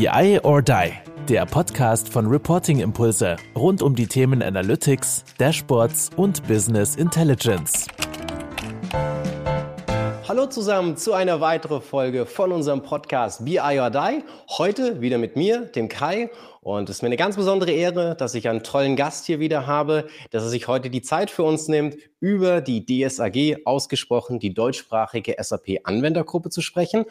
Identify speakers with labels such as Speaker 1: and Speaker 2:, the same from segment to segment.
Speaker 1: BI or Die, der Podcast von Reporting Impulse rund um die Themen Analytics, Dashboards und Business Intelligence.
Speaker 2: Hallo zusammen zu einer weiteren Folge von unserem Podcast BI or Die. Heute wieder mit mir, dem Kai. Und es ist mir eine ganz besondere Ehre, dass ich einen tollen Gast hier wieder habe, dass er sich heute die Zeit für uns nimmt, über die DSAG, ausgesprochen die deutschsprachige SAP-Anwendergruppe zu sprechen.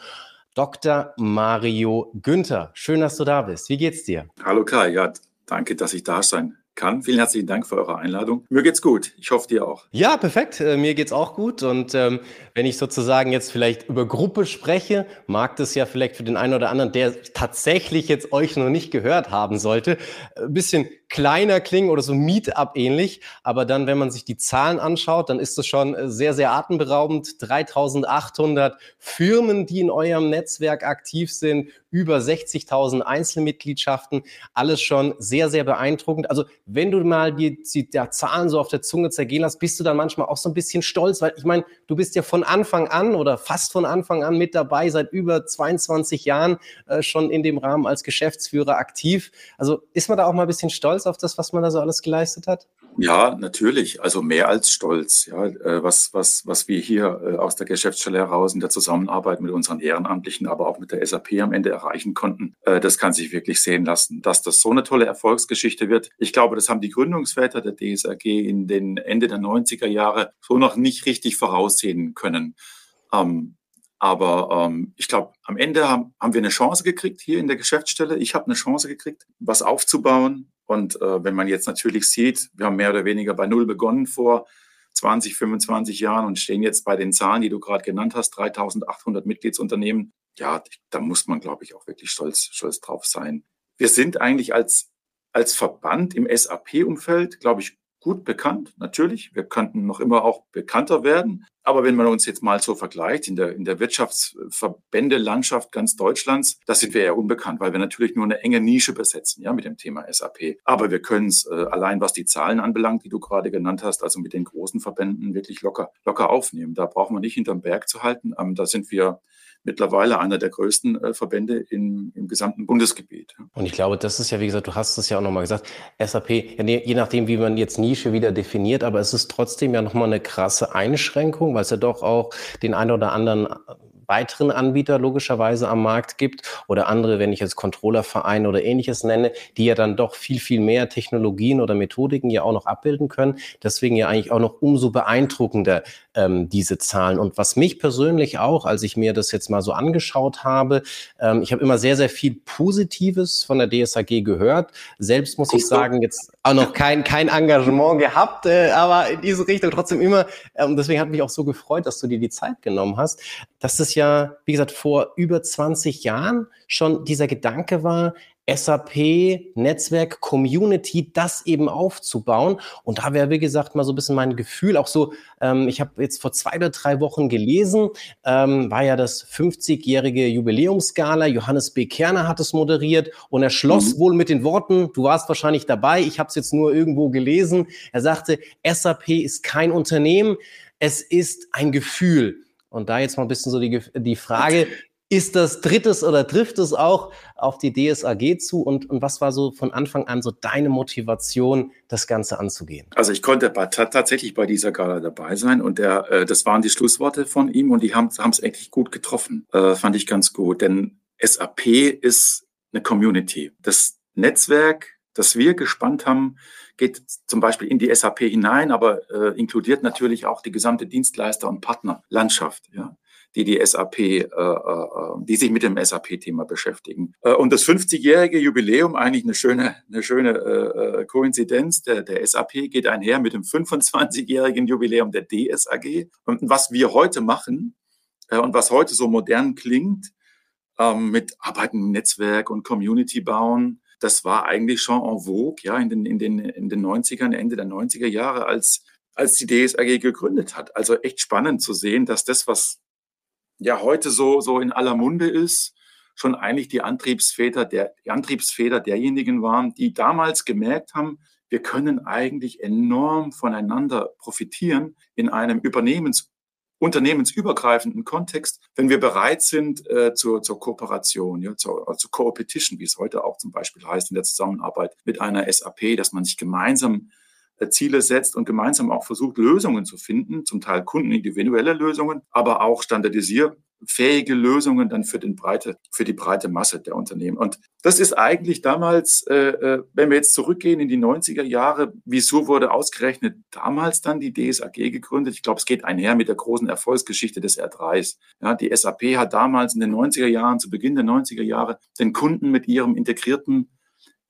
Speaker 2: Dr. Mario Günther. Schön, dass du da bist. Wie geht's dir?
Speaker 3: Hallo Kai, ja, danke, dass ich da sein kann. Vielen herzlichen Dank für eure Einladung. Mir geht's gut. Ich hoffe dir auch.
Speaker 2: Ja, perfekt. Äh, mir geht's auch gut. Und ähm, wenn ich sozusagen jetzt vielleicht über Gruppe spreche, mag das ja vielleicht für den einen oder anderen, der tatsächlich jetzt euch noch nicht gehört haben sollte, ein bisschen kleiner klingen oder so Meetup ähnlich. Aber dann, wenn man sich die Zahlen anschaut, dann ist es schon äh, sehr, sehr atemberaubend. 3800 Firmen, die in eurem Netzwerk aktiv sind, über 60.000 Einzelmitgliedschaften, alles schon sehr, sehr beeindruckend. Also wenn du mal die, die ja, Zahlen so auf der Zunge zergehen lässt, bist du dann manchmal auch so ein bisschen stolz, weil ich meine, du bist ja von Anfang an oder fast von Anfang an mit dabei, seit über 22 Jahren äh, schon in dem Rahmen als Geschäftsführer aktiv. Also ist man da auch mal ein bisschen stolz? Stolz auf das, was man da so alles geleistet hat?
Speaker 3: Ja, natürlich. Also mehr als stolz. Ja, äh, was, was, was wir hier äh, aus der Geschäftsstelle heraus in der Zusammenarbeit mit unseren Ehrenamtlichen, aber auch mit der SAP am Ende erreichen konnten, äh, das kann sich wirklich sehen lassen. Dass das so eine tolle Erfolgsgeschichte wird. Ich glaube, das haben die Gründungsväter der DSAG in den Ende der 90er Jahre so noch nicht richtig voraussehen können. Ähm, aber ähm, ich glaube, am Ende haben, haben wir eine Chance gekriegt hier in der Geschäftsstelle. Ich habe eine Chance gekriegt, was aufzubauen, und äh, wenn man jetzt natürlich sieht, wir haben mehr oder weniger bei Null begonnen vor 20, 25 Jahren und stehen jetzt bei den Zahlen, die du gerade genannt hast, 3800 Mitgliedsunternehmen. Ja, da muss man, glaube ich, auch wirklich stolz, stolz drauf sein. Wir sind eigentlich als, als Verband im SAP-Umfeld, glaube ich, gut bekannt, natürlich. Wir könnten noch immer auch bekannter werden. Aber wenn man uns jetzt mal so vergleicht in der, in der Wirtschaftsverbände-Landschaft ganz Deutschlands, da sind wir eher unbekannt, weil wir natürlich nur eine enge Nische besetzen, ja, mit dem Thema SAP. Aber wir können es äh, allein, was die Zahlen anbelangt, die du gerade genannt hast, also mit den großen Verbänden wirklich locker, locker aufnehmen. Da braucht man nicht hinterm Berg zu halten. Ähm, da sind wir mittlerweile einer der größten äh, Verbände im, im gesamten Bundesgebiet.
Speaker 2: Und ich glaube, das ist ja, wie gesagt, du hast es ja auch nochmal gesagt, SAP, je nachdem, wie man jetzt Nische wieder definiert, aber es ist trotzdem ja nochmal eine krasse Einschränkung, weil es ja doch auch den einen oder anderen weiteren Anbieter logischerweise am Markt gibt oder andere, wenn ich jetzt Controllervereine oder ähnliches nenne, die ja dann doch viel, viel mehr Technologien oder Methodiken ja auch noch abbilden können. Deswegen ja eigentlich auch noch umso beeindruckender ähm, diese Zahlen. Und was mich persönlich auch, als ich mir das jetzt mal so angeschaut habe, ähm, ich habe immer sehr, sehr viel Positives von der DSAG gehört. Selbst muss ich sagen, jetzt auch noch kein, kein Engagement gehabt, äh, aber in diese Richtung trotzdem immer. Und ähm, deswegen hat mich auch so gefreut, dass du dir die Zeit genommen hast, dass es ja, wie gesagt, vor über 20 Jahren schon dieser Gedanke war, SAP Netzwerk Community das eben aufzubauen. Und da wäre, wie gesagt, mal so ein bisschen mein Gefühl, auch so, ähm, ich habe jetzt vor zwei oder drei Wochen gelesen, ähm, war ja das 50-jährige Jubiläumsgala. Johannes B. Kerner hat es moderiert und er schloss mhm. wohl mit den Worten, du warst wahrscheinlich dabei, ich habe es jetzt nur irgendwo gelesen. Er sagte, SAP ist kein Unternehmen, es ist ein Gefühl. Und da jetzt mal ein bisschen so die, die Frage, ist das drittes oder trifft es auch auf die DSAG zu? Und, und was war so von Anfang an so deine Motivation, das Ganze anzugehen?
Speaker 3: Also ich konnte tatsächlich bei dieser Gala dabei sein und der, äh, das waren die Schlussworte von ihm und die haben es echt gut getroffen. Äh, fand ich ganz gut, denn SAP ist eine Community. Das Netzwerk, das wir gespannt haben, geht zum Beispiel in die SAP hinein, aber äh, inkludiert natürlich auch die gesamte Dienstleister- und Partnerlandschaft. Ja die die SAP, äh, äh, die sich mit dem SAP-Thema beschäftigen. Äh, und das 50-jährige Jubiläum, eigentlich eine schöne, eine schöne äh, äh, Koinzidenz der, der SAP, geht einher mit dem 25-jährigen Jubiläum der DSAG. Und was wir heute machen äh, und was heute so modern klingt, äh, mit Arbeiten im Netzwerk und Community bauen, das war eigentlich schon en vogue, ja, in den, in den, in den 90ern, Ende der 90er Jahre, als, als die DSAG gegründet hat. Also echt spannend zu sehen, dass das, was ja heute so, so in aller Munde ist, schon eigentlich die Antriebsväter, der, die Antriebsväter derjenigen waren, die damals gemerkt haben, wir können eigentlich enorm voneinander profitieren in einem Übernehmens unternehmensübergreifenden Kontext, wenn wir bereit sind äh, zur, zur Kooperation, ja, zur, äh, zur Co-Petition, wie es heute auch zum Beispiel heißt in der Zusammenarbeit mit einer SAP, dass man sich gemeinsam Ziele setzt und gemeinsam auch versucht, Lösungen zu finden, zum Teil kundenindividuelle Lösungen, aber auch standardisier fähige Lösungen dann für, den breite, für die breite Masse der Unternehmen. Und das ist eigentlich damals, äh, äh wenn wir jetzt zurückgehen in die 90er Jahre, wieso wurde ausgerechnet damals dann die DSAG gegründet? Ich glaube, es geht einher mit der großen Erfolgsgeschichte des R3s. Ja, die SAP hat damals in den 90er Jahren, zu Beginn der 90er Jahre, den Kunden mit ihrem integrierten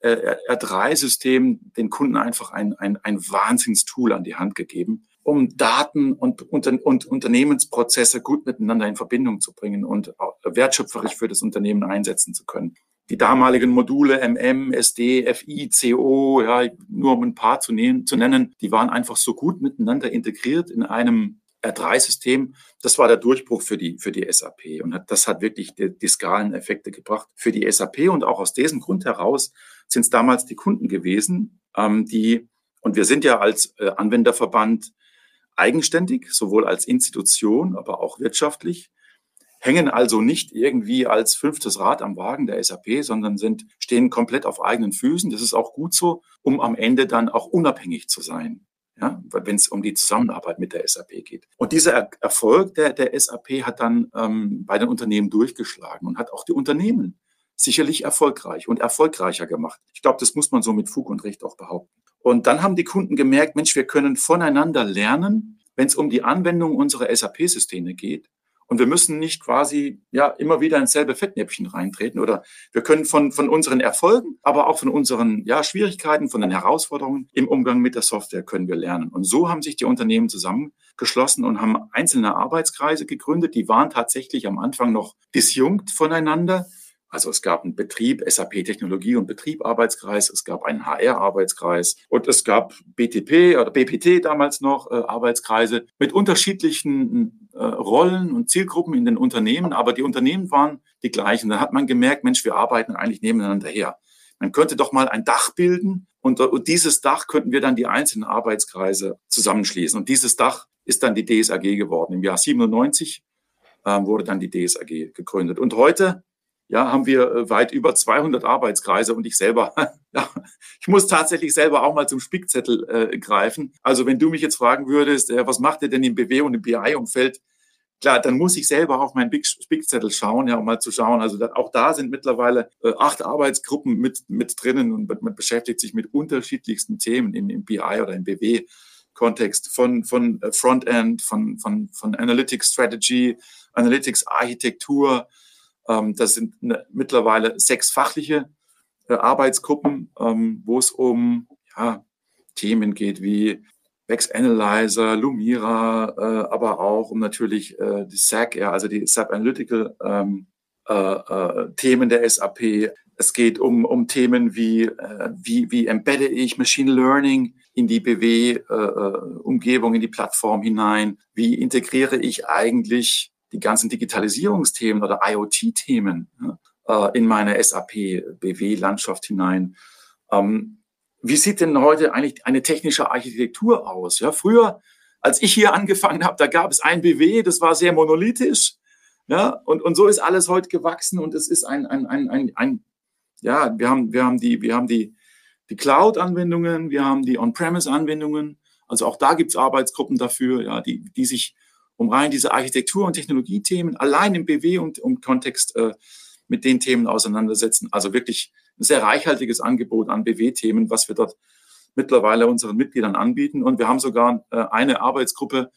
Speaker 3: äh, R3-System den Kunden einfach ein, ein, ein Wahnsinnstool an die Hand gegeben, um Daten und, und, und Unternehmensprozesse gut miteinander in Verbindung zu bringen und wertschöpferisch für das Unternehmen einsetzen zu können. Die damaligen Module MM, SD, FI, CO, ja, nur um ein paar zu, nehmen, zu nennen, die waren einfach so gut miteinander integriert in einem R3-System, das war der Durchbruch für die, für die SAP. Und das hat wirklich die, die Skaleneffekte gebracht für die SAP. Und auch aus diesem Grund heraus sind es damals die Kunden gewesen, ähm, die, und wir sind ja als äh, Anwenderverband eigenständig, sowohl als Institution, aber auch wirtschaftlich, hängen also nicht irgendwie als fünftes Rad am Wagen der SAP, sondern sind, stehen komplett auf eigenen Füßen. Das ist auch gut so, um am Ende dann auch unabhängig zu sein. Ja, wenn es um die Zusammenarbeit mit der SAP geht. Und dieser er Erfolg der, der SAP hat dann ähm, bei den Unternehmen durchgeschlagen und hat auch die Unternehmen sicherlich erfolgreich und erfolgreicher gemacht. Ich glaube, das muss man so mit Fug und Recht auch behaupten. Und dann haben die Kunden gemerkt, Mensch, wir können voneinander lernen, wenn es um die Anwendung unserer SAP-Systeme geht. Und wir müssen nicht quasi ja immer wieder ins selbe Fettnäpfchen reintreten oder wir können von, von unseren Erfolgen, aber auch von unseren ja, Schwierigkeiten, von den Herausforderungen im Umgang mit der Software können wir lernen. Und so haben sich die Unternehmen zusammengeschlossen und haben einzelne Arbeitskreise gegründet. Die waren tatsächlich am Anfang noch disjunkt voneinander. Also es gab einen Betrieb, SAP Technologie und Betrieb Arbeitskreis, es gab einen HR Arbeitskreis und es gab BTP oder BPT damals noch äh, Arbeitskreise mit unterschiedlichen äh, Rollen und Zielgruppen in den Unternehmen, aber die Unternehmen waren die gleichen. Da hat man gemerkt, Mensch, wir arbeiten eigentlich nebeneinander her. Man könnte doch mal ein Dach bilden und, und dieses Dach könnten wir dann die einzelnen Arbeitskreise zusammenschließen. Und dieses Dach ist dann die DSAG geworden. Im Jahr 97 äh, wurde dann die DSAG gegründet. Und heute ja, haben wir äh, weit über 200 Arbeitskreise und ich selber, ja, ich muss tatsächlich selber auch mal zum Spickzettel äh, greifen. Also wenn du mich jetzt fragen würdest, äh, was macht ihr denn im BW und im BI-Umfeld? Klar, dann muss ich selber auf meinen Spickzettel schauen, ja, um mal zu schauen. Also da, auch da sind mittlerweile äh, acht Arbeitsgruppen mit, mit drinnen und man beschäftigt sich mit unterschiedlichsten Themen im, im BI oder im BW. Kontext von, von äh, Frontend, von, von, von Analytics Strategy, Analytics Architektur, ähm, das sind ne, mittlerweile sechs fachliche äh, Arbeitsgruppen, ähm, wo es um ja, Themen geht wie Vex Analyzer, Lumira, äh, aber auch um natürlich äh, die SAC, ja, also die SAP Analytical ähm, äh, äh, Themen der SAP. Es geht um, um Themen wie, äh, wie, wie embedde ich Machine Learning in die BW-Umgebung, in die Plattform hinein? Wie integriere ich eigentlich die ganzen Digitalisierungsthemen oder IoT-Themen äh, in meine SAP-BW-Landschaft hinein. Ähm, wie sieht denn heute eigentlich eine technische Architektur aus? Ja, früher, als ich hier angefangen habe, da gab es ein BW, das war sehr monolithisch. Ja, und, und so ist alles heute gewachsen und es ist ein, ein, ein, ein, ein ja, wir haben, wir haben die, wir haben die, die Cloud-Anwendungen, wir haben die On-Premise-Anwendungen. Also auch da gibt es Arbeitsgruppen dafür, ja, die, die sich um rein diese Architektur- und Technologiethemen allein im BW und im Kontext äh, mit den Themen auseinandersetzen. Also wirklich ein sehr reichhaltiges Angebot an BW-Themen, was wir dort mittlerweile unseren Mitgliedern anbieten. Und wir haben sogar äh, eine Arbeitsgruppe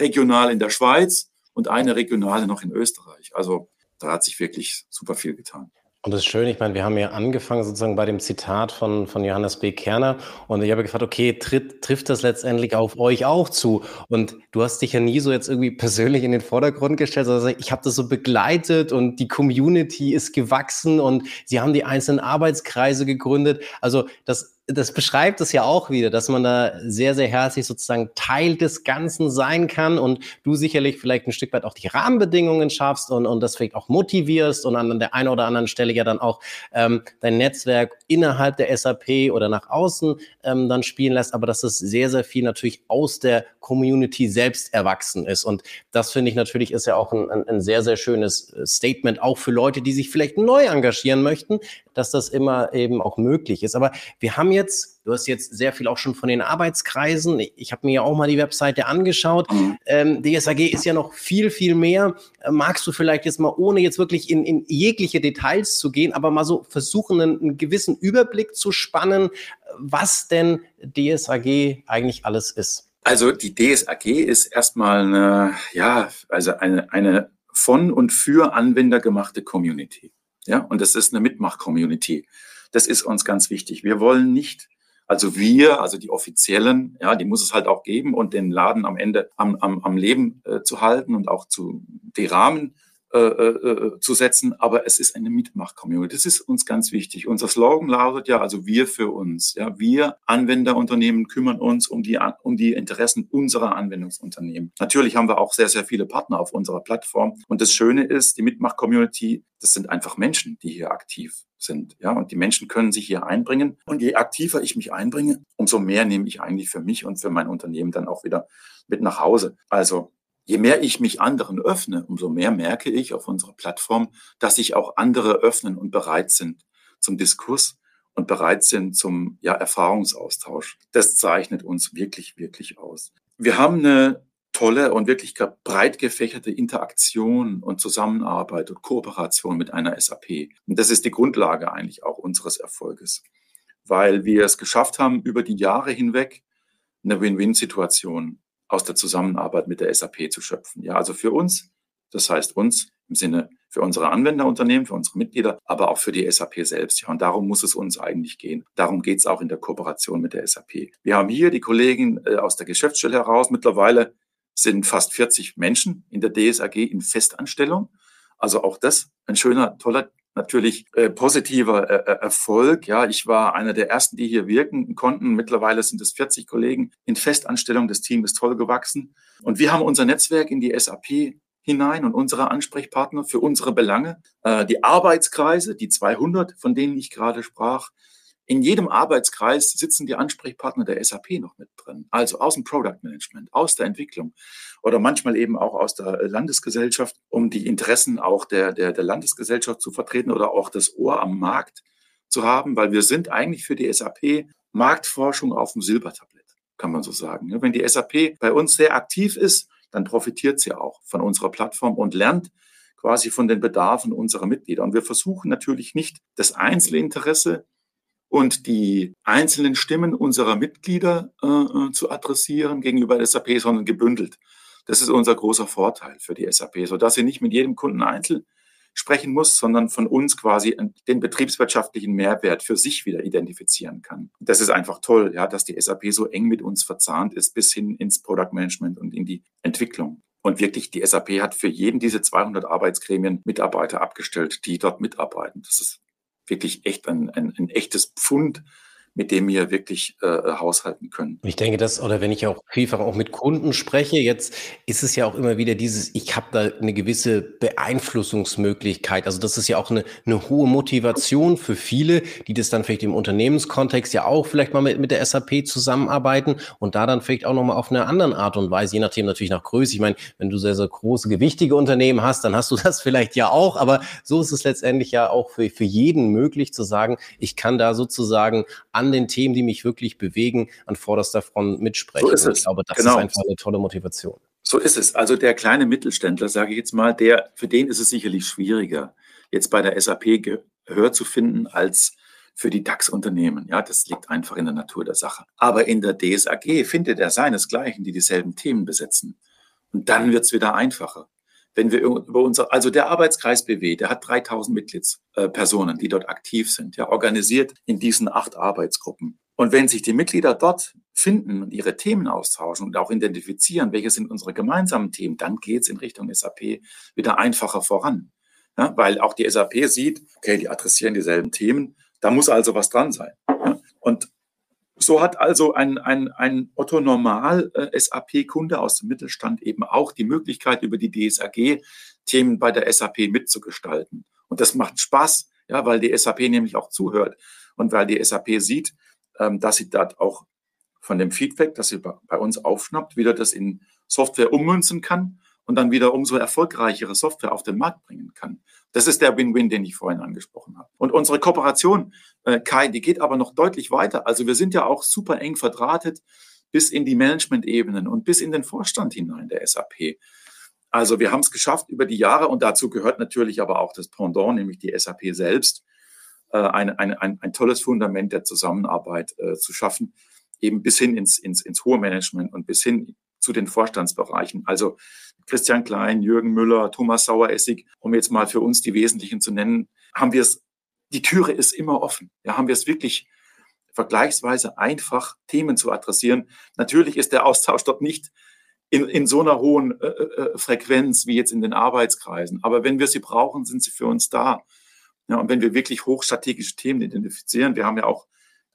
Speaker 3: regional in der Schweiz und eine regionale noch in Österreich. Also da hat sich wirklich super viel getan.
Speaker 2: Und das ist schön, ich meine, wir haben ja angefangen sozusagen bei dem Zitat von, von Johannes B. Kerner und ich habe gefragt, okay, tritt, trifft das letztendlich auf euch auch zu? Und du hast dich ja nie so jetzt irgendwie persönlich in den Vordergrund gestellt, sondern ich habe das so begleitet und die Community ist gewachsen und sie haben die einzelnen Arbeitskreise gegründet. Also das das beschreibt es ja auch wieder, dass man da sehr, sehr herzlich sozusagen Teil des Ganzen sein kann und du sicherlich vielleicht ein Stück weit auch die Rahmenbedingungen schaffst und, und das vielleicht auch motivierst und an der einen oder anderen Stelle ja dann auch ähm, dein Netzwerk innerhalb der SAP oder nach außen ähm, dann spielen lässt, aber dass es sehr, sehr viel natürlich aus der Community selbst erwachsen ist. Und das finde ich natürlich ist ja auch ein, ein, ein sehr, sehr schönes äh, Statement, auch für Leute, die sich vielleicht neu engagieren möchten, dass das immer eben auch möglich ist. Aber wir haben jetzt, du hast jetzt sehr viel auch schon von den Arbeitskreisen. Ich, habe mir ja auch mal die Webseite angeschaut. Mhm. Ähm, DSAG ist ja noch viel, viel mehr. Äh, magst du vielleicht jetzt mal, ohne jetzt wirklich in, in jegliche Details zu gehen, aber mal so versuchen, einen, einen gewissen Überblick zu spannen, was denn DSAG eigentlich alles ist?
Speaker 3: Also die DSAG ist erstmal eine, ja, also eine, eine von und für Anwender gemachte Community. Ja, und das ist eine Mitmach-Community. Das ist uns ganz wichtig. Wir wollen nicht, also wir, also die Offiziellen, ja, die muss es halt auch geben und den Laden am Ende am, am, am Leben äh, zu halten und auch zu die Rahmen äh, äh, zu setzen, aber es ist eine Mitmach-Community. Das ist uns ganz wichtig. Unser Slogan lautet ja, also wir für uns. Ja, wir Anwenderunternehmen kümmern uns um die, um die Interessen unserer Anwendungsunternehmen. Natürlich haben wir auch sehr, sehr viele Partner auf unserer Plattform. Und das Schöne ist, die Mitmach-Community, das sind einfach Menschen, die hier aktiv sind. Ja, und die Menschen können sich hier einbringen. Und je aktiver ich mich einbringe, umso mehr nehme ich eigentlich für mich und für mein Unternehmen dann auch wieder mit nach Hause. Also je mehr ich mich anderen öffne, umso mehr merke ich auf unserer Plattform, dass sich auch andere öffnen und bereit sind zum Diskurs und bereit sind zum ja, Erfahrungsaustausch. Das zeichnet uns wirklich, wirklich aus. Wir haben eine tolle und wirklich breit gefächerte Interaktion und Zusammenarbeit und Kooperation mit einer SAP. Und das ist die Grundlage eigentlich auch unseres Erfolges, weil wir es geschafft haben, über die Jahre hinweg eine Win-Win-Situation aus der Zusammenarbeit mit der SAP zu schöpfen. Ja, also für uns, das heißt uns im Sinne für unsere Anwenderunternehmen, für unsere Mitglieder, aber auch für die SAP selbst. Ja, und darum muss es uns eigentlich gehen. Darum geht es auch in der Kooperation mit der SAP. Wir haben hier die Kollegen äh, aus der Geschäftsstelle heraus. Mittlerweile sind fast 40 Menschen in der DSAG in Festanstellung. Also auch das ein schöner, toller natürlich äh, positiver äh, äh, Erfolg. Ja, ich war einer der ersten, die hier wirken konnten. Mittlerweile sind es 40 Kollegen in Festanstellung. Das Team ist toll gewachsen. Und wir haben unser Netzwerk in die SAP hinein und unsere Ansprechpartner für unsere Belange. Äh, die Arbeitskreise, die 200, von denen ich gerade sprach, in jedem Arbeitskreis sitzen die Ansprechpartner der SAP noch mit drin, also aus dem Product Management, aus der Entwicklung oder manchmal eben auch aus der Landesgesellschaft, um die Interessen auch der, der, der Landesgesellschaft zu vertreten oder auch das Ohr am Markt zu haben, weil wir sind eigentlich für die SAP Marktforschung auf dem Silbertablett, kann man so sagen. Wenn die SAP bei uns sehr aktiv ist, dann profitiert sie auch von unserer Plattform und lernt quasi von den Bedarfen unserer Mitglieder. Und wir versuchen natürlich nicht das Einzelinteresse und die einzelnen Stimmen unserer Mitglieder äh, äh zu adressieren gegenüber der SAP, sondern gebündelt. Das ist unser großer Vorteil für die SAP, sodass sie nicht mit jedem Kunden einzeln sprechen muss, sondern von uns quasi den betriebswirtschaftlichen Mehrwert für sich wieder identifizieren kann. Das ist einfach toll, ja, dass die SAP so eng mit uns verzahnt ist bis hin ins Product Management und in die Entwicklung. Und wirklich, die SAP hat für jeden diese 200 Arbeitsgremien Mitarbeiter abgestellt, die dort mitarbeiten. Das ist wirklich echt ein, ein, ein echtes Pfund mit dem wir wirklich äh, haushalten können.
Speaker 2: Ich denke, das, oder wenn ich auch vielfach auch mit Kunden spreche, jetzt ist es ja auch immer wieder dieses, ich habe da eine gewisse Beeinflussungsmöglichkeit. Also das ist ja auch eine, eine hohe Motivation für viele, die das dann vielleicht im Unternehmenskontext ja auch vielleicht mal mit, mit der SAP zusammenarbeiten und da dann vielleicht auch nochmal auf eine andere Art und Weise, je nachdem natürlich nach Größe. Ich meine, wenn du sehr, sehr große, gewichtige Unternehmen hast, dann hast du das vielleicht ja auch, aber so ist es letztendlich ja auch für, für jeden möglich zu sagen, ich kann da sozusagen an den Themen, die mich wirklich bewegen, an vorderster Front mitsprechen. So
Speaker 3: ist es.
Speaker 2: Ich glaube, das genau. ist einfach eine tolle Motivation.
Speaker 3: So ist es. Also der kleine Mittelständler, sage ich jetzt mal, der, für den ist es sicherlich schwieriger, jetzt bei der SAP Gehör zu finden als für die DAX-Unternehmen. Ja, das liegt einfach in der Natur der Sache. Aber in der DSAG findet er seinesgleichen, die dieselben Themen besetzen. Und dann wird es wieder einfacher wenn wir über unser, also der Arbeitskreis BW, der hat 3000 Mitgliedspersonen, die dort aktiv sind, ja, organisiert in diesen acht Arbeitsgruppen. Und wenn sich die Mitglieder dort finden und ihre Themen austauschen und auch identifizieren, welche sind unsere gemeinsamen Themen, dann geht es in Richtung SAP wieder einfacher voran. Ja, weil auch die SAP sieht, okay, die adressieren dieselben Themen, da muss also was dran sein. Ja, und So hat also ein, ein, ein Otto Normal äh, SAP-Kunde aus dem Mittelstand eben auch die Möglichkeit, über die DSAG Themen bei der SAP mitzugestalten. Und das macht Spaß, ja, weil die SAP nämlich auch zuhört und weil die SAP sieht, ähm, dass sie dort auch von dem Feedback, das sie bei uns aufschnappt, wieder das in Software ummünzen kann und dann wieder umso erfolgreichere Software auf den Markt bringen kann. Das ist der Win-Win, den ich vorhin angesprochen habe. Und unsere Kooperation, äh, Kai, die geht aber noch deutlich weiter. Also wir sind ja auch super eng verdrahtet bis in die Management-Ebenen und bis in den Vorstand hinein der SAP. Also wir haben es geschafft über die Jahre und dazu gehört natürlich aber auch das Pendant, nämlich die SAP selbst, äh, ein, ein, ein, ein tolles Fundament der Zusammenarbeit äh, zu schaffen, eben bis hin ins, ins, ins hohe Management und bis hin zu den Vorstandsbereichen. Also Christian Klein, Jürgen Müller, Thomas Saueressig, um jetzt mal für uns die Wesentlichen zu nennen, haben wir es, die Türe ist immer offen. Ja, haben wir es wirklich vergleichsweise einfach, Themen zu adressieren. Natürlich ist der Austausch dort nicht in, in so einer hohen äh, äh, Frequenz wie jetzt in den Arbeitskreisen. Aber wenn wir sie brauchen, sind sie für uns da. Ja, und wenn wir wirklich hochstrategische Themen identifizieren, wir haben ja auch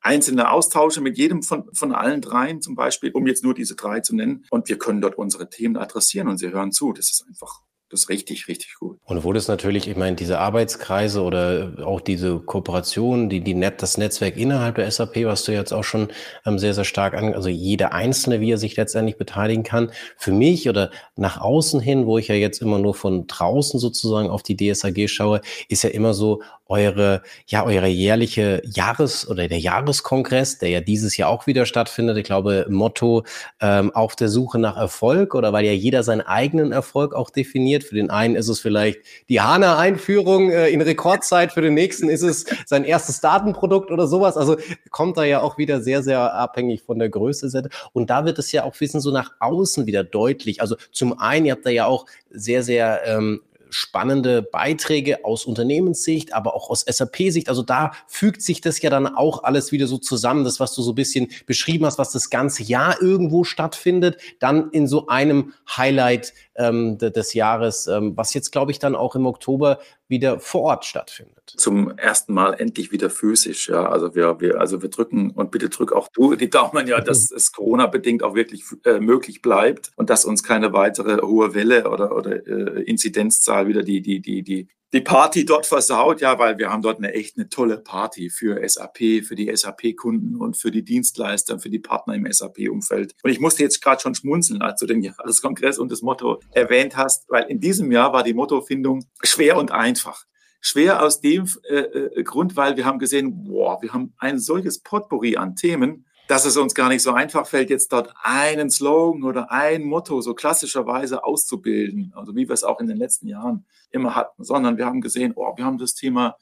Speaker 3: einzelne Austausche mit jedem von, von allen dreien zum Beispiel, um jetzt nur diese drei zu nennen. Und wir können dort unsere Themen adressieren und sie hören zu. Das ist einfach das ist richtig, richtig gut.
Speaker 2: Und wo das natürlich, ich meine, diese Arbeitskreise oder auch diese Kooperation, die, die Net, das Netzwerk innerhalb der SAP, was du jetzt auch schon ähm, sehr, sehr stark an, also jeder Einzelne, wie er sich letztendlich beteiligen kann. Für mich oder nach außen hin, wo ich ja jetzt immer nur von draußen sozusagen auf die DSAG schaue, ist ja immer so, eure, ja, eure jährliche Jahres- oder der Jahreskongress, der ja dieses Jahr auch wieder stattfindet. Ich glaube, Motto ähm, auf der Suche nach Erfolg oder weil ja jeder seinen eigenen Erfolg auch definiert. Für den einen ist es vielleicht die HANA-Einführung äh, in Rekordzeit, für den nächsten ist es sein erstes Datenprodukt oder sowas. Also kommt da ja auch wieder sehr, sehr abhängig von der Größe. Und da wird es ja auch wissen, so nach außen wieder deutlich. Also zum einen, ihr habt da ja auch sehr, sehr ähm, spannende Beiträge aus Unternehmenssicht, aber auch aus SAP-Sicht. Also da fügt sich das ja dann auch alles wieder so zusammen, das, was du so ein bisschen beschrieben hast, was das ganze Jahr irgendwo stattfindet, dann in so einem Highlight ähm, des Jahres, ähm, was jetzt, glaube ich, dann auch im Oktober wieder vor Ort stattfindet.
Speaker 3: Zum ersten Mal endlich wieder physisch, ja. Also wir, wir, also wir drücken und bitte drück auch du die Daumen, ja, dass es Corona-bedingt auch wirklich äh, möglich bleibt und dass uns keine weitere hohe Welle oder, oder äh, Inzidenzzahl wieder die, die, die, die, die Party dort versaut, ja, weil wir haben dort eine echt eine tolle Party für SAP, für die SAP-Kunden und für die Dienstleister, für die Partner im SAP-Umfeld. Und ich musste jetzt gerade schon schmunzeln, als du den Jahreskongress und das Motto erwähnt hast, weil in diesem Jahr war die Mottofindung schwer und einfach. Schwer aus dem äh, äh, Grund, weil wir haben gesehen, boah, wir haben ein solches Potpourri an Themen, dass es uns gar nicht so einfach fällt, jetzt dort einen Slogan oder ein Motto so klassischerweise auszubilden, also wie wir es auch in den letzten Jahren immer hatten, sondern wir haben gesehen, oh, wir haben das Thema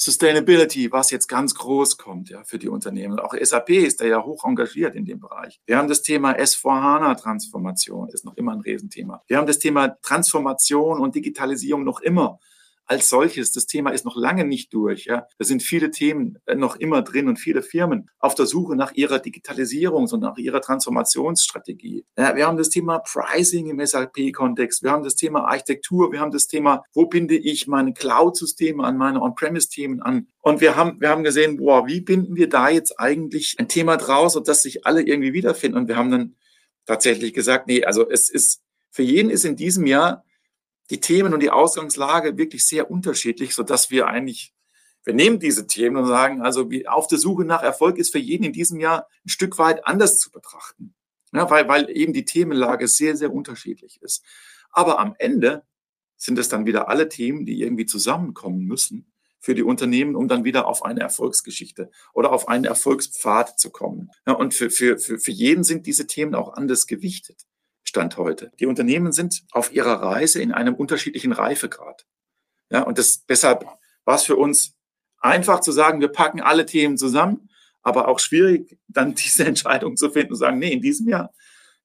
Speaker 3: Sustainability, was jetzt ganz groß kommt ja, für die Unternehmen. Auch SAP ist da ja hoch engagiert in dem Bereich. Wir haben das Thema S4HANA-Transformation, ist noch immer ein Riesenthema. Wir haben das Thema Transformation und Digitalisierung noch immer als solches. Das Thema ist noch lange nicht durch. Ja. Da sind viele Themen äh, noch immer drin und viele Firmen auf der Suche nach ihrer Digitalisierung und nach ihrer Transformationsstrategie. Ja, wir haben das Thema Pricing im SAP-Kontext. Wir haben das Thema Architektur. Wir haben das Thema, wo binde ich meine Cloud-Systeme an meine On-Premise-Themen an? Und wir haben, wir haben gesehen, boah, wie binden wir da jetzt eigentlich ein Thema draus, sodass sich alle irgendwie wiederfinden? Und wir haben dann tatsächlich gesagt, nee, also es ist, für jeden ist in diesem Jahr die Themen und die Ausgangslage wirklich sehr unterschiedlich, so dass wir eigentlich, wir nehmen diese Themen und sagen, also wie auf der Suche nach Erfolg ist für jeden in diesem Jahr ein Stück weit anders zu betrachten. Ja, weil, weil eben die Themenlage sehr, sehr unterschiedlich ist. Aber am Ende sind es dann wieder alle Themen, die irgendwie zusammenkommen müssen für die Unternehmen, um dann wieder auf eine Erfolgsgeschichte oder auf einen Erfolgspfad zu kommen. Ja, und für, für, für, für jeden sind diese Themen auch anders gewichtet. Stand heute. Die Unternehmen sind auf ihrer Reise in einem unterschiedlichen Reifegrad. Ja, und das, deshalb war es für uns einfach zu sagen, wir packen alle Themen zusammen, aber auch schwierig, dann diese Entscheidung zu finden und sagen, nee, in diesem Jahr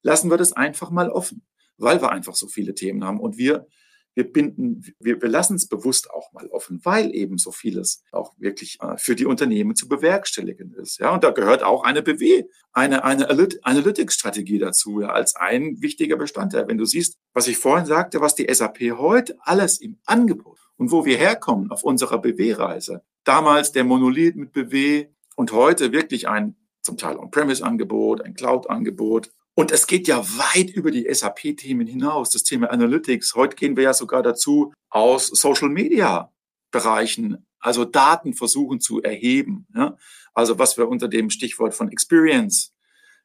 Speaker 3: lassen wir das einfach mal offen, weil wir einfach so viele Themen haben und wir wir binden, wir, wir lassen es bewusst auch mal offen, weil eben so vieles auch wirklich äh, für die Unternehmen zu bewerkstelligen ist. Ja, und da gehört auch eine BW, eine, eine Analytics-Strategie dazu, ja, als ein wichtiger Bestandteil. Wenn du siehst, was ich vorhin sagte, was die SAP heute alles im Angebot und wo wir herkommen auf unserer BW-Reise. Damals der Monolith mit BW und heute wirklich ein zum Teil On-Premise-Angebot, ein Cloud-Angebot. Und es geht ja weit über die SAP-Themen hinaus, das Thema Analytics. Heute gehen wir ja sogar dazu, aus Social-Media-Bereichen, also Daten versuchen zu erheben. Ja? Also was wir unter dem Stichwort von Experience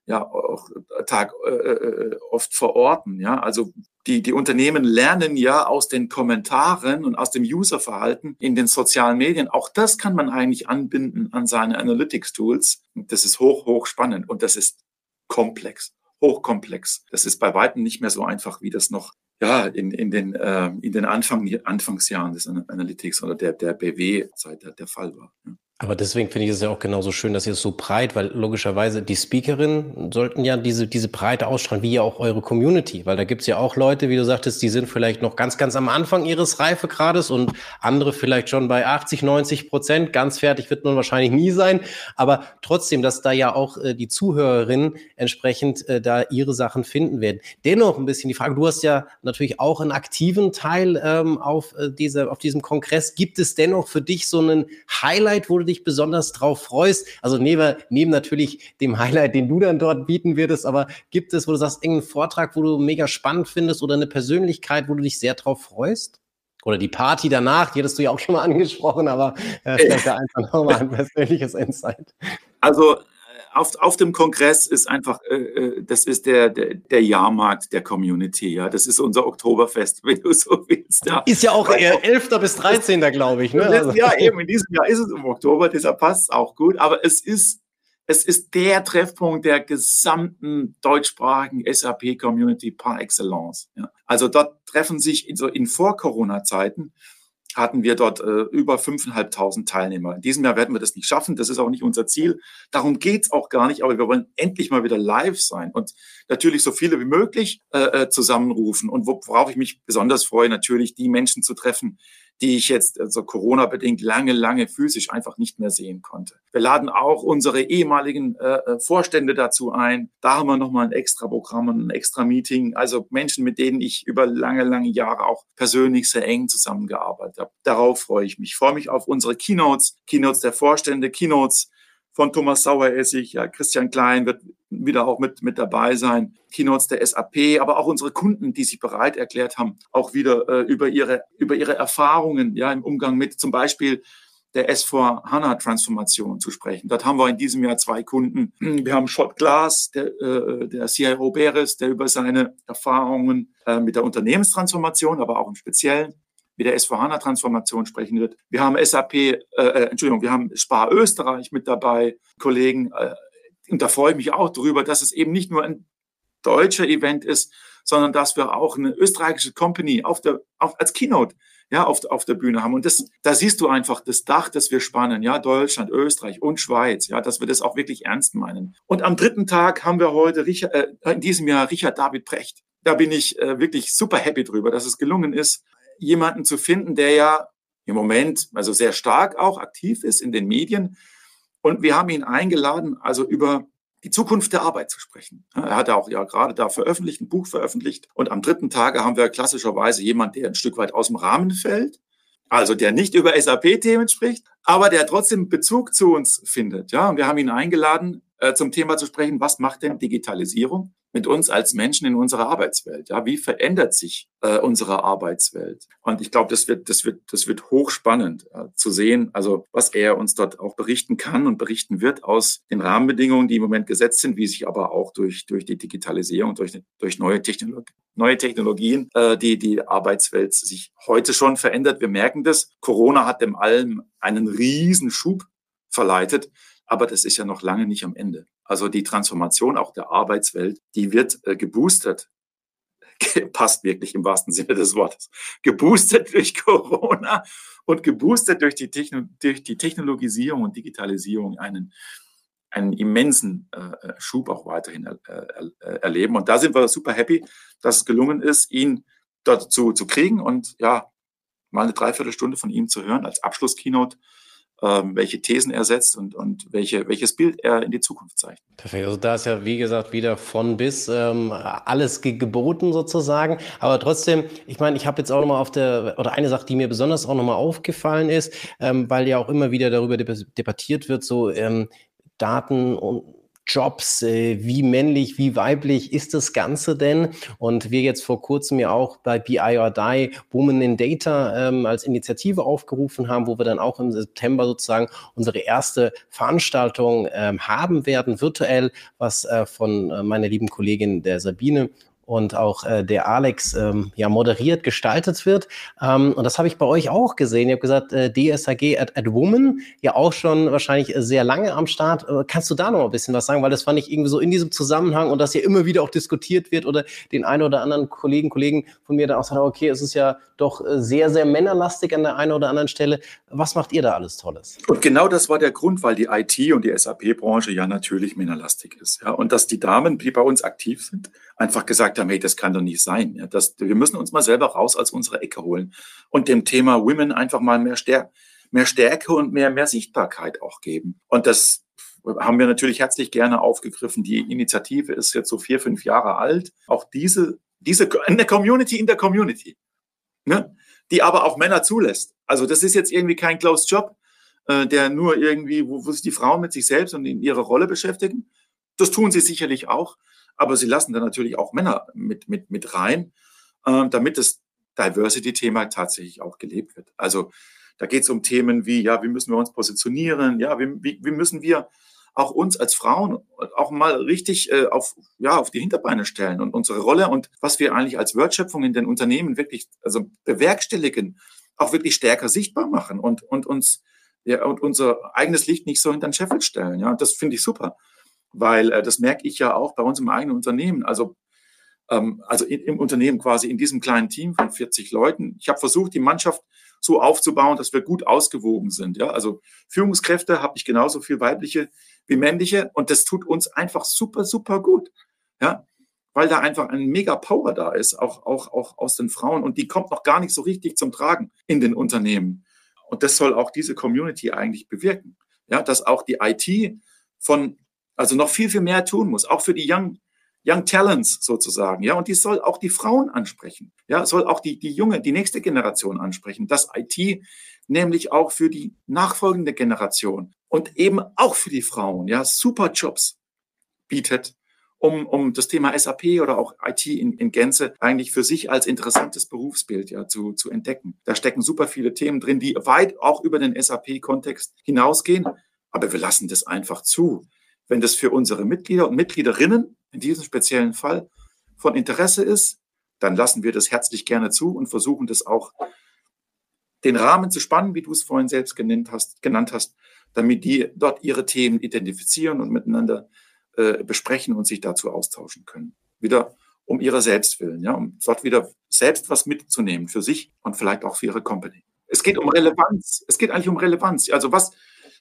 Speaker 3: ja auch Tag äh, äh, oft verorten. Ja, also die die Unternehmen lernen ja aus den Kommentaren und aus dem Userverhalten in den sozialen Medien. Auch das kann man eigentlich anbinden an seine Analytics Tools. Das ist hoch hoch spannend und das ist komplex, hochkomplex. Das ist bei weitem nicht mehr so einfach, wie das noch ja, in, in den, äh, in den Anfang, Anfangsjahren des Analytics oder der, der BW-Zeit der, der Fall war. Ja.
Speaker 2: Aber deswegen finde ich es ja auch genauso schön, dass ihr es so breit, weil logischerweise die Speakerinnen sollten ja diese, diese Breite ausstrahlen, wie ja auch eure Community, weil da gibt's ja auch Leute, wie du sagtest, die sind vielleicht noch ganz, ganz am Anfang ihres Reifegrades und andere vielleicht schon bei 80, 90 Prozent. Ganz fertig wird man wahrscheinlich nie sein. Aber trotzdem, dass da ja auch äh, die Zuhörerinnen entsprechend äh, da ihre Sachen finden werden. Dennoch ein bisschen die Frage, du hast ja natürlich auch einen aktiven Teil ähm, auf, äh, diese, auf diesem Kongress. Gibt es dennoch für dich so einen Highlight, wo du dich besonders drauf freust? Also neben, neben natürlich dem Highlight, den du dann dort bieten würdest, aber gibt es, wo du sagst, irgendeinen Vortrag, wo du mega spannend findest oder eine Persönlichkeit, wo du dich sehr drauf freust? Oder die Party danach, die hattest du ja auch schon mal angesprochen, aber äh, vielleicht da einfach nochmal ein persönliches Insight.
Speaker 3: Also auf, auf dem Kongress ist einfach, äh, äh, das ist der, der, der Jahrmarkt der Community, ja. Das ist unser Oktoberfest, wenn du so willst. Ja.
Speaker 2: Ist ja auch eher 11. bis 13. glaube ich. Ne?
Speaker 3: Also. Ja, eben, in diesem Jahr ist es im Oktober, deshalb passt es auch gut. Aber es ist, es ist der Treffpunkt der gesamten deutschsprachigen SAP-Community par excellence. Ja. Also dort treffen sich in, so in Vor-Corona-Zeiten hatten wir dort äh, über 5.500 Teilnehmer. In diesem Jahr werden wir das nicht schaffen. Das ist auch nicht unser Ziel. Darum geht's auch gar nicht. Aber wir wollen endlich mal wieder live sein und natürlich so viele wie möglich äh, äh zusammenrufen. Und worauf ich mich besonders freue, natürlich die Menschen zu treffen, die ich jetzt also Corona-bedingt lange, lange physisch einfach nicht mehr sehen konnte. Wir laden auch unsere ehemaligen äh, äh Vorstände dazu ein. Da haben wir nochmal ein extra Programm und ein extra Meeting. Also Menschen, mit denen ich über lange, lange Jahre auch persönlich sehr eng zusammengearbeitet habe. Darauf freue ich mich. Ich freue mich auf unsere Keynotes, Keynotes der Vorstände, Keynotes von Thomas Saueressig, ja, Christian Klein wird wieder auch mit, mit dabei sein, Keynotes der SAP, aber auch unsere Kunden, die sich bereit erklärt haben, auch wieder äh, über, ihre, über ihre Erfahrungen ja, im Umgang mit zum Beispiel der S4 HANA Transformation zu sprechen. Dort haben wir in diesem Jahr zwei Kunden. Wir haben Schott Glass, der, äh, der CIO Beres, der über seine Erfahrungen äh, mit der Unternehmenstransformation, aber auch im Speziellen mit der S4HANA-Transformation sprechen wird. Wir haben SAP, äh, äh, Entschuldigung, wir haben Spar Österreich mit dabei, Kollegen. Äh, und da freue ich mich auch darüber, dass es eben nicht nur ein deutscher Event ist, sondern dass wir auch eine österreichische Company auf der, auf, als Keynote ja, auf, auf der Bühne haben. Und das, da siehst du einfach das Dach, das wir spannen, ja, Deutschland, Österreich und Schweiz, ja, dass wir das auch wirklich ernst meinen. Und am dritten Tag haben wir heute Richard, äh, in diesem Jahr Richard David Precht. Da bin ich äh, wirklich super happy drüber, dass es gelungen ist, jemanden zu finden, der ja im Moment also sehr stark auch aktiv ist in den Medien. Und wir haben ihn eingeladen, also über die Zukunft der Arbeit zu sprechen. Er hat auch ja gerade da veröffentlicht, ein Buch veröffentlicht. Und am dritten Tage haben wir klassischerweise jemand, der ein Stück weit aus dem Rahmen fällt. Also der nicht über SAP-Themen spricht, aber der trotzdem Bezug zu uns findet. Ja, und wir haben ihn eingeladen, äh, zum Thema zu sprechen, was macht denn Digitalisierung mit uns als Menschen in unserer Arbeitswelt? Ja, wie verändert sich äh, unsere Arbeitswelt? Und ich glaube, das wird, das wird, das wird hochspannend äh, zu sehen, also was er uns dort auch berichten kann und berichten wird aus den Rahmenbedingungen, die im Moment gesetzt sind, wie sich aber auch durch, durch die Digitalisierung, durch, durch neue, Technolog neue Technologien, äh, die die Arbeitswelt sich heute schon verändert. Wir merken das. Corona hat dem allem einen riesen Schub verleitet. Aber das ist ja noch lange nicht am Ende. Also die Transformation auch der Arbeitswelt, die wird äh, geboostert passt wirklich im wahrsten Sinne des Wortes. Geboostet durch Corona und geboostet durch die, Techno durch die Technologisierung und Digitalisierung einen, einen immensen äh, Schub auch weiterhin er, äh, erleben. Und da sind wir super happy, dass es gelungen ist, ihn dazu zu kriegen und ja, mal eine Dreiviertelstunde von ihm zu hören als Abschlusskeynote ähm, welche Thesen er setzt und, und welche, welches Bild er in die Zukunft zeigt.
Speaker 2: Perfekt. Also da ist ja, wie gesagt, wieder von bis ähm, alles ge geboten sozusagen. Aber trotzdem, ich meine, ich habe jetzt auch nochmal auf der, oder eine Sache, die mir besonders auch nochmal aufgefallen ist, ähm, weil ja auch immer wieder darüber debattiert wird, so ähm, Daten und Jobs, äh, wie männlich, wie weiblich ist das Ganze denn? Und wir jetzt vor kurzem ja auch bei BI or Die Women in Data ähm, als Initiative aufgerufen haben, wo wir dann auch im September sozusagen unsere erste Veranstaltung ähm, haben werden, virtuell, was äh, von äh, meiner lieben Kollegin der Sabine und auch äh, der Alex ähm, ja moderiert gestaltet wird. Ähm, und das habe ich bei euch auch gesehen. Ihr habt gesagt, äh, DSAG at, at Woman, ja auch schon wahrscheinlich sehr lange am Start. Äh, kannst du da noch ein bisschen was sagen? Weil das fand ich irgendwie so in diesem Zusammenhang und dass ja immer wieder auch diskutiert wird oder den einen oder anderen Kollegen, Kollegen von mir dann auch sagen, okay, es ist ja doch äh, sehr, sehr männerlastig an der einen oder anderen Stelle. Was macht ihr da alles Tolles?
Speaker 3: Und genau das war der Grund, weil die IT und die SAP-Branche ja natürlich männerlastig ist. Ja, und dass die Damen, die bei uns aktiv sind, einfach gesagt haben, hey, das kann doch nicht sein. Ja, das, wir müssen uns mal selber raus aus unserer Ecke holen und dem Thema Women einfach mal mehr, Stär mehr Stärke und mehr, mehr Sichtbarkeit auch geben. Und das haben wir natürlich herzlich gerne aufgegriffen. Die Initiative ist jetzt so vier, fünf Jahre alt. Auch diese, diese, eine Community in der Community, ne? die aber auch Männer zulässt. Also das ist jetzt irgendwie kein Closed Job, äh, der nur irgendwie, wo, wo sich die Frauen mit sich selbst und in ihrer Rolle beschäftigen. Das tun sie sicherlich auch aber sie lassen dann natürlich auch Männer mit, mit, mit rein, äh, damit das Diversity-Thema tatsächlich auch gelebt wird. Also da geht es um Themen wie, ja, wie müssen wir uns positionieren, ja, wie, wie, wie müssen wir auch uns als Frauen auch mal richtig äh, auf, ja, auf die Hinterbeine stellen und unsere Rolle und was wir eigentlich als Wertschöpfung in den Unternehmen wirklich also bewerkstelligen, auch wirklich stärker sichtbar machen und, und uns ja, und unser eigenes Licht nicht so hinter den Scheffel stellen. Ja, das finde ich super weil äh, das merke ich ja auch bei uns im eigenen Unternehmen. Also, ähm, also in, im Unternehmen quasi in diesem kleinen Team von 40 Leuten. Ich habe versucht, die Mannschaft so aufzubauen, dass wir gut ausgewogen sind. Ja, also Führungskräfte habe ich genauso viel weibliche wie männliche und das tut uns einfach super, super gut. Ja, weil da einfach ein mega Power da ist, auch, auch, auch aus den Frauen und die kommt noch gar nicht so richtig zum Tragen in den Unternehmen. Und das soll auch diese Community eigentlich bewirken. Ja, dass auch die IT von also noch viel, viel mehr tun muss, auch für die Young, Young Talents sozusagen, ja, und die soll auch die Frauen ansprechen, ja, soll auch die, die junge, die nächste Generation ansprechen, das IT nämlich auch für die nachfolgende Generation und eben auch für die Frauen, ja, super Jobs bietet, um, um das Thema SAP oder auch IT in, in Gänze eigentlich für sich als interessantes Berufsbild ja zu, zu entdecken. Da stecken super viele Themen drin, die weit auch über den SAP-Kontext hinausgehen, aber wir lassen das einfach zu. Wenn das für unsere Mitglieder und Mitgliederinnen in diesem speziellen Fall von Interesse ist, dann lassen wir das herzlich gerne zu und versuchen das auch den Rahmen zu spannen, wie du es vorhin selbst genannt hast, genannt hast damit die dort ihre Themen identifizieren und miteinander äh, besprechen und sich dazu austauschen können. Wieder um ihrer selbst willen, ja, um dort wieder selbst was mitzunehmen für sich und vielleicht auch für ihre Company. Es geht um Relevanz. Es geht eigentlich um Relevanz. Also was,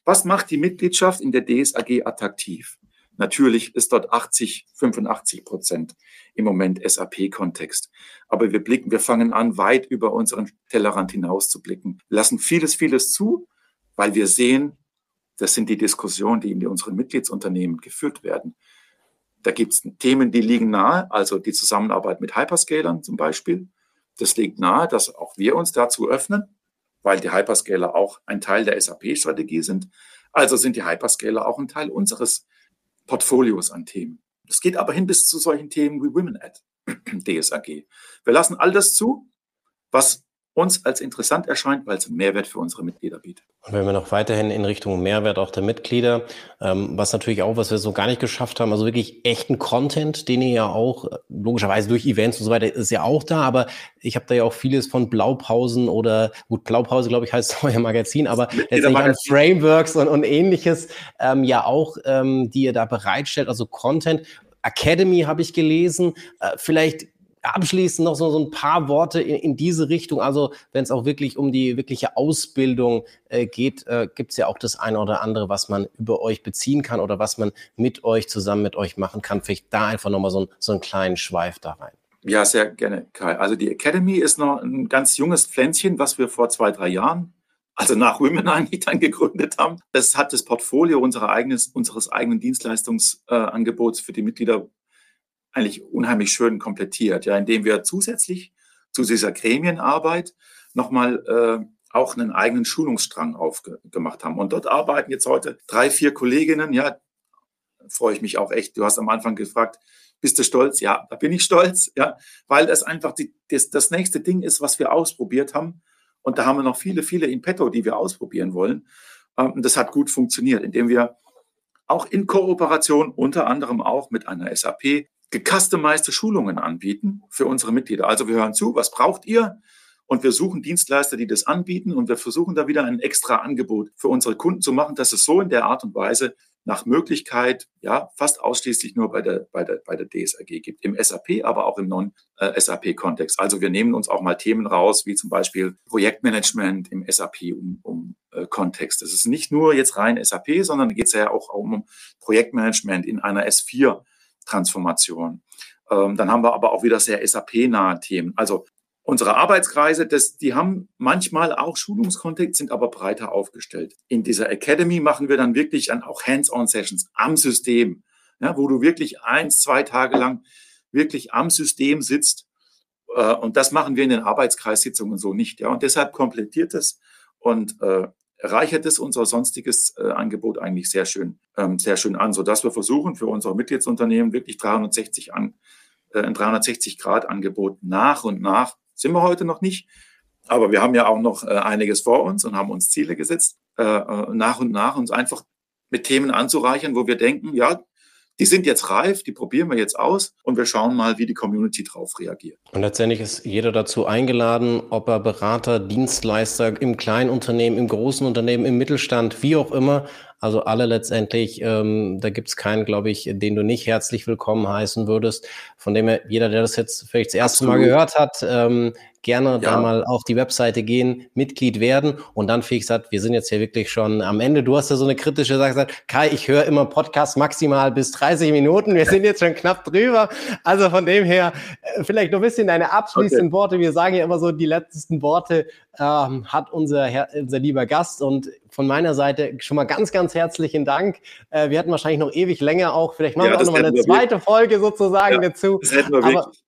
Speaker 3: was macht die Mitgliedschaft in der DSAG attraktiv? Natürlich ist dort 80, 85 Prozent im Moment SAP-Kontext. Aber wir blicken, wir fangen an, weit über unseren Tellerrand hinaus zu blicken, lassen vieles, vieles zu, weil wir sehen, das sind die Diskussionen, die in unseren Mitgliedsunternehmen geführt werden. Da gibt es Themen, die liegen nahe, also die Zusammenarbeit mit Hyperscalern zum Beispiel. Das liegt nahe, dass auch wir uns dazu öffnen weil die Hyperscaler auch ein Teil der SAP-Strategie sind. Also sind die Hyperscaler auch ein Teil unseres Portfolios an Themen. Es geht aber hin bis zu solchen Themen wie Women at DSAG. Wir lassen all das zu, was uns als interessant erscheint, weil es einen Mehrwert für unsere Mitglieder bietet.
Speaker 2: Und wenn wir noch weiterhin in Richtung Mehrwert auch der Mitglieder, ähm, was natürlich auch, was wir so gar nicht geschafft haben, also wirklich echten Content, den ihr ja auch logischerweise durch Events und so weiter ist ja auch da, aber ich habe da ja auch vieles von Blaupausen oder gut, Blaupause, glaube ich, heißt euer Magazin, aber letztendlich an Frameworks und, und ähnliches ähm, ja auch, ähm, die ihr da bereitstellt, also Content. Academy habe ich gelesen. Äh, vielleicht abschließend noch so, so ein paar Worte in, in diese Richtung. Also wenn es auch wirklich um die wirkliche Ausbildung äh, geht, äh, gibt es ja auch das eine oder andere, was man über euch beziehen kann oder was man mit euch zusammen mit euch machen kann. Vielleicht da einfach nochmal so, so einen kleinen Schweif da rein.
Speaker 3: Ja, sehr gerne, Kai. Also die Academy ist noch ein ganz junges Pflänzchen, was wir vor zwei, drei Jahren, also nach Women eigentlich dann gegründet haben. Das hat das Portfolio unserer eigenes, unseres eigenen Dienstleistungsangebots äh, für die Mitglieder eigentlich unheimlich schön komplettiert, ja, indem wir zusätzlich zu dieser Gremienarbeit nochmal äh, auch einen eigenen Schulungsstrang aufgemacht haben. Und dort arbeiten jetzt heute drei, vier Kolleginnen, ja, freue ich mich auch echt. Du hast am Anfang gefragt, bist du stolz? Ja, da bin ich stolz, ja, weil das einfach die, das, das nächste Ding ist, was wir ausprobiert haben. Und da haben wir noch viele, viele in petto, die wir ausprobieren wollen. Ähm, und das hat gut funktioniert, indem wir auch in Kooperation unter anderem auch mit einer SAP gecustomized Schulungen anbieten für unsere Mitglieder. Also wir hören zu, was braucht ihr? Und wir suchen Dienstleister, die das anbieten und wir versuchen da wieder ein extra Angebot für unsere Kunden zu machen, dass es so in der Art und Weise nach Möglichkeit ja fast ausschließlich nur bei der, bei der, bei der DSAG gibt. Im SAP, aber auch im Non-SAP-Kontext. Also wir nehmen uns auch mal Themen raus, wie zum Beispiel Projektmanagement im SAP-Kontext. Um, äh, das ist nicht nur jetzt rein SAP, sondern geht es ja auch um Projektmanagement in einer S4-Transformation. Ähm, dann haben wir aber auch wieder sehr SAP-nahe Themen. Also Unsere Arbeitskreise, das, die haben manchmal auch Schulungskontext, sind aber breiter aufgestellt. In dieser Academy machen wir dann wirklich dann auch Hands-on-Sessions am System, ja, wo du wirklich eins, zwei Tage lang wirklich am System sitzt. Äh, und das machen wir in den Arbeitskreissitzungen so nicht. Ja. Und deshalb komplettiert es und äh, reichert es unser sonstiges äh, Angebot eigentlich sehr schön, ähm, sehr schön an, sodass wir versuchen, für unsere Mitgliedsunternehmen wirklich 360 an, äh, ein 360-Grad-Angebot nach und nach sind wir heute noch nicht. Aber wir haben ja auch noch äh, einiges vor uns und haben uns Ziele gesetzt, äh, äh, nach und nach uns einfach mit Themen anzureichern, wo wir denken, ja, die sind jetzt reif, die probieren wir jetzt aus und wir schauen mal, wie die Community drauf reagiert.
Speaker 2: Und letztendlich ist jeder dazu eingeladen, ob er Berater, Dienstleister im kleinen Unternehmen, im großen Unternehmen, im Mittelstand, wie auch immer, also alle letztendlich, ähm, da gibt es keinen, glaube ich, den du nicht herzlich willkommen heißen würdest. Von dem her, jeder, der das jetzt vielleicht das erste Absolut. Mal gehört hat, ähm, gerne ja. da mal auf die Webseite gehen, Mitglied werden und dann, wie gesagt, wir sind jetzt hier wirklich schon am Ende. Du hast ja so eine kritische Sache gesagt, Kai, ich höre immer Podcast maximal bis 30 Minuten. Wir sind jetzt schon knapp drüber. Also von dem her, äh, vielleicht noch ein bisschen deine abschließenden okay. Worte. Wir sagen ja immer so, die letzten Worte ähm, hat unser, Herr, unser lieber Gast und von meiner Seite schon mal ganz, ganz herzlichen Dank. Äh, wir hatten wahrscheinlich noch ewig länger auch. Vielleicht machen ja, wir auch noch mal eine zweite wirklich. Folge sozusagen ja, dazu. Das hätten wir Aber, wirklich.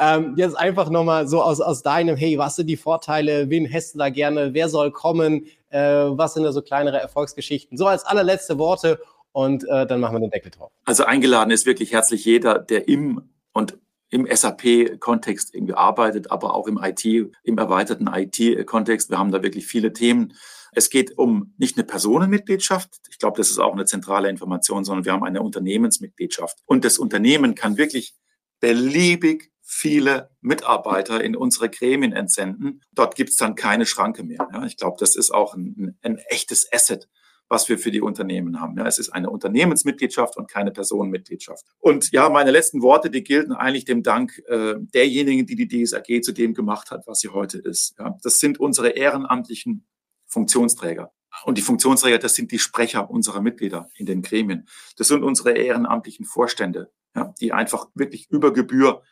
Speaker 2: Ähm, jetzt einfach nochmal so aus, aus deinem, hey, was sind die Vorteile, wen hättest du da gerne, wer soll kommen, äh, was sind da so kleinere Erfolgsgeschichten? So als allerletzte Worte und äh, dann machen wir den Deckel drauf.
Speaker 3: Also eingeladen ist wirklich herzlich jeder, der im und im SAP-Kontext irgendwie arbeitet, aber auch im IT, im erweiterten IT-Kontext. Wir haben da wirklich viele Themen. Es geht um nicht eine Personenmitgliedschaft. Ich glaube, das ist auch eine zentrale Information, sondern wir haben eine Unternehmensmitgliedschaft. Und das Unternehmen kann wirklich beliebig viele Mitarbeiter in unsere Gremien entsenden. Dort gibt es dann keine Schranke mehr. Ja, ich glaube, das ist auch ein, ein, echtes Asset, was wir für die Unternehmen haben. Ja, es ist eine Unternehmensmitgliedschaft und keine Personenmitgliedschaft. Und ja, meine letzten Worte, die gelten eigentlich dem Dank äh, derjenigen, die die DSAG zu dem gemacht hat, was sie heute ist. Ja, das sind unsere ehrenamtlichen Funktionsträger. Und die Funktionsträger, das sind die Sprecher unserer Mitglieder in den Gremien. Das sind unsere ehrenamtlichen Vorstände, ja, die einfach wirklich über Gebühr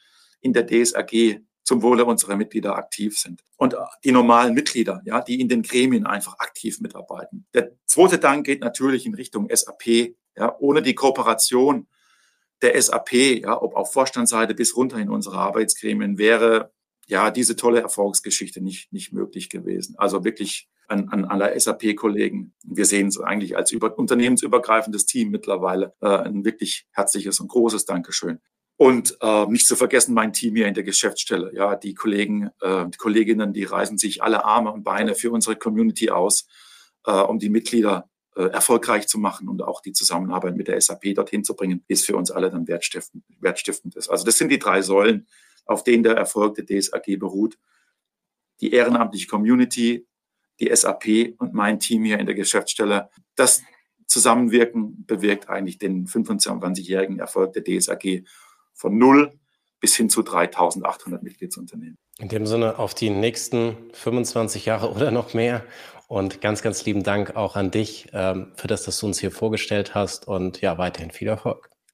Speaker 3: in der DSAG zum Wohle unserer Mitglieder aktiv sind. Und die normalen Mitglieder, ja, die in den Gremien einfach aktiv mitarbeiten. Der zweite Dank geht natürlich in Richtung SAP. Ja, ohne die Kooperation der SAP, ja, ob auf Vorstandsseite bis runter in unsere Arbeitsgremien, wäre ja diese tolle Erfolgsgeschichte nicht, nicht möglich gewesen. Also wirklich an, an alle SAP-Kollegen. Wir sehen es eigentlich als über, unternehmensübergreifendes Team mittlerweile. Äh, ein wirklich herzliches und großes Dankeschön. Und äh, nicht zu vergessen mein Team hier in der Geschäftsstelle. Ja, die Kollegen, äh, die Kolleginnen, die reißen sich alle Arme und Beine für unsere Community aus, äh, um die Mitglieder äh, erfolgreich zu machen und auch die Zusammenarbeit mit der SAP dorthin zu bringen, ist für uns alle dann wertstiftend, wertstiftend ist. Also das sind die drei Säulen, auf denen der Erfolg der DSAG beruht. Die ehrenamtliche Community, die SAP und mein Team hier in der Geschäftsstelle. Das Zusammenwirken bewirkt eigentlich den 25-jährigen Erfolg der DSAG von null bis hin zu 3800 Mitgliedsunternehmen.
Speaker 2: In dem Sinne auf die nächsten 25 Jahre oder noch mehr. Und ganz, ganz lieben Dank auch an dich ähm, für das, dass du uns hier vorgestellt hast. Und ja, weiterhin viel Erfolg.